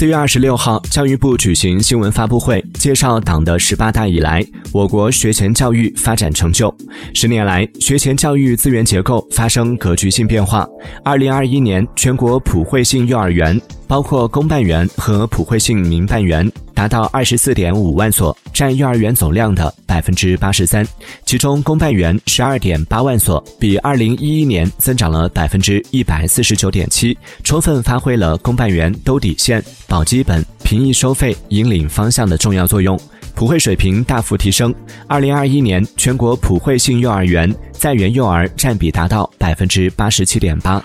四月二十六号，教育部举行新闻发布会，介绍党的十八大以来我国学前教育发展成就。十年来，学前教育资源结构发生格局性变化。二零二一年，全国普惠性幼儿园。包括公办园和普惠性民办园达到二十四点五万所，占幼儿园总量的百分之八十三。其中，公办园十二点八万所，比二零一一年增长了百分之一百四十九点七，充分发挥了公办园兜底线、保基本、平抑收费、引领方向的重要作用，普惠水平大幅提升。二零二一年，全国普惠性幼儿园在园幼儿占比达到百分之八十七点八。